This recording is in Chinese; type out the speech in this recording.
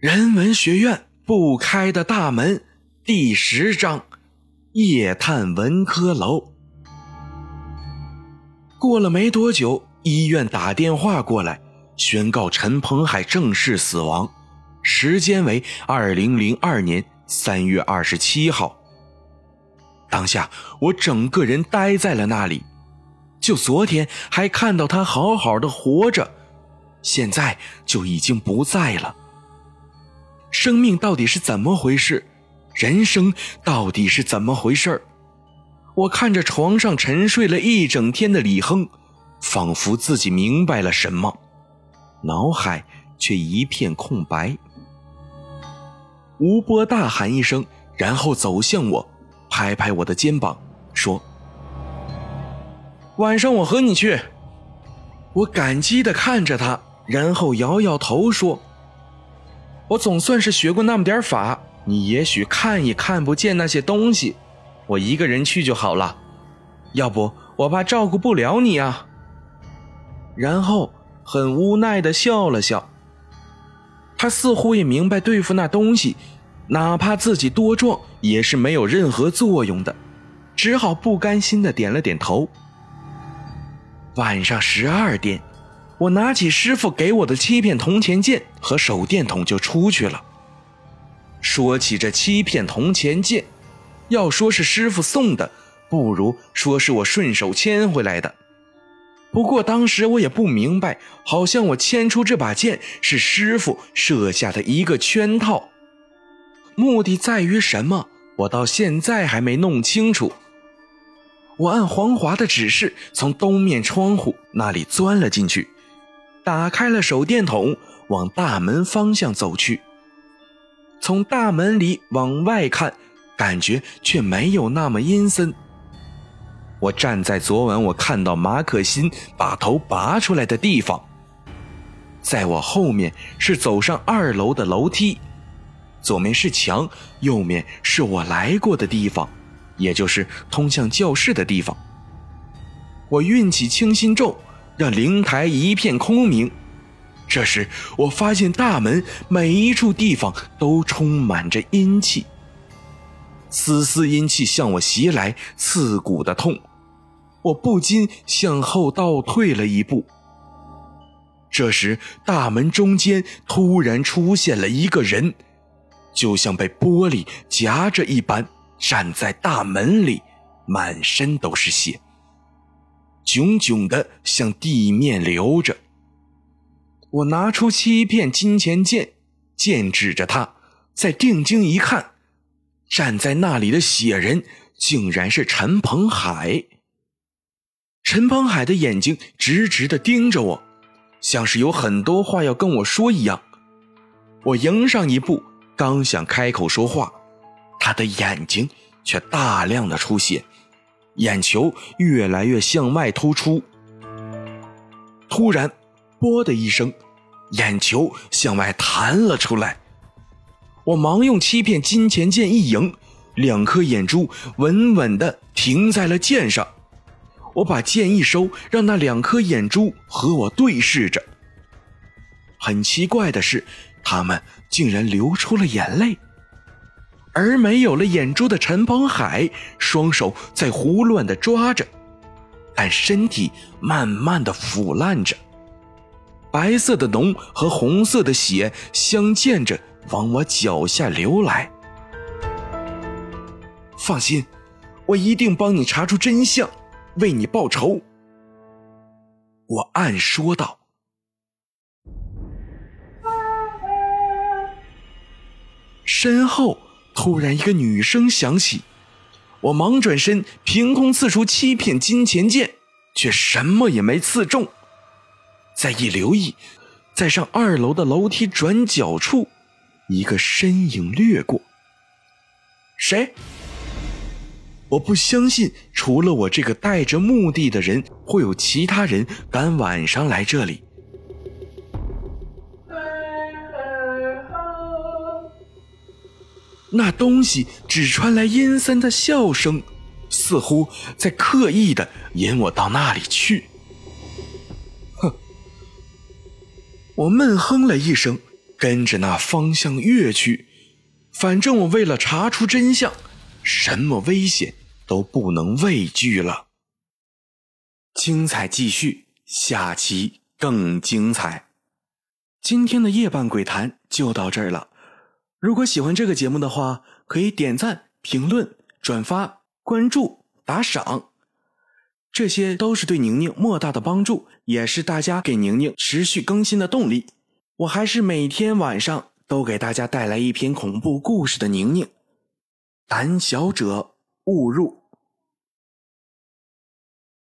人文学院不开的大门第十章：夜探文科楼。过了没多久，医院打电话过来，宣告陈鹏海正式死亡，时间为二零零二年三月二十七号。当下我整个人呆在了那里，就昨天还看到他好好的活着，现在就已经不在了。生命到底是怎么回事？人生到底是怎么回事？我看着床上沉睡了一整天的李亨，仿佛自己明白了什么，脑海却一片空白。吴波大喊一声，然后走向我，拍拍我的肩膀，说：“晚上我和你去。”我感激的看着他，然后摇摇头说。我总算是学过那么点法，你也许看也看不见那些东西，我一个人去就好了。要不我怕照顾不了你啊。然后很无奈的笑了笑。他似乎也明白对付那东西，哪怕自己多壮也是没有任何作用的，只好不甘心的点了点头。晚上十二点。我拿起师傅给我的七片铜钱剑和手电筒就出去了。说起这七片铜钱剑，要说是师傅送的，不如说是我顺手牵回来的。不过当时我也不明白，好像我牵出这把剑是师傅设下的一个圈套，目的在于什么？我到现在还没弄清楚。我按黄华的指示，从东面窗户那里钻了进去。打开了手电筒，往大门方向走去。从大门里往外看，感觉却没有那么阴森。我站在昨晚我看到马可欣把头拔出来的地方，在我后面是走上二楼的楼梯，左面是墙，右面是我来过的地方，也就是通向教室的地方。我运起清心咒。让灵台一片空明。这时，我发现大门每一处地方都充满着阴气，丝丝阴气向我袭来，刺骨的痛。我不禁向后倒退了一步。这时，大门中间突然出现了一个人，就像被玻璃夹着一般，站在大门里，满身都是血。炯炯的向地面流着。我拿出七片金钱剑，剑指着他，再定睛一看，站在那里的血人竟然是陈鹏海。陈鹏海的眼睛直直的盯着我，像是有很多话要跟我说一样。我迎上一步，刚想开口说话，他的眼睛却大量的出血。眼球越来越向外突出，突然，啵的一声，眼球向外弹了出来。我忙用七片金钱剑一迎，两颗眼珠稳稳的停在了剑上。我把剑一收，让那两颗眼珠和我对视着。很奇怪的是，他们竟然流出了眼泪。而没有了眼珠的陈鹏海，双手在胡乱的抓着，但身体慢慢的腐烂着，白色的脓和红色的血相间着往我脚下流来。放心，我一定帮你查出真相，为你报仇。我暗说道。身后。突然，一个女声响起，我忙转身，凭空刺出七片金钱剑，却什么也没刺中。再一留意，在上二楼的楼梯转角处，一个身影掠过。谁？我不相信，除了我这个带着目的的人，会有其他人敢晚上来这里。那东西只传来阴森的笑声，似乎在刻意的引我到那里去。哼！我闷哼了一声，跟着那方向越去。反正我为了查出真相，什么危险都不能畏惧了。精彩继续，下期更精彩。今天的夜半鬼谈就到这儿了。如果喜欢这个节目的话，可以点赞、评论、转发、关注、打赏，这些都是对宁宁莫大的帮助，也是大家给宁宁持续更新的动力。我还是每天晚上。都给大家带来一篇恐怖故事的宁宁，胆小者勿入。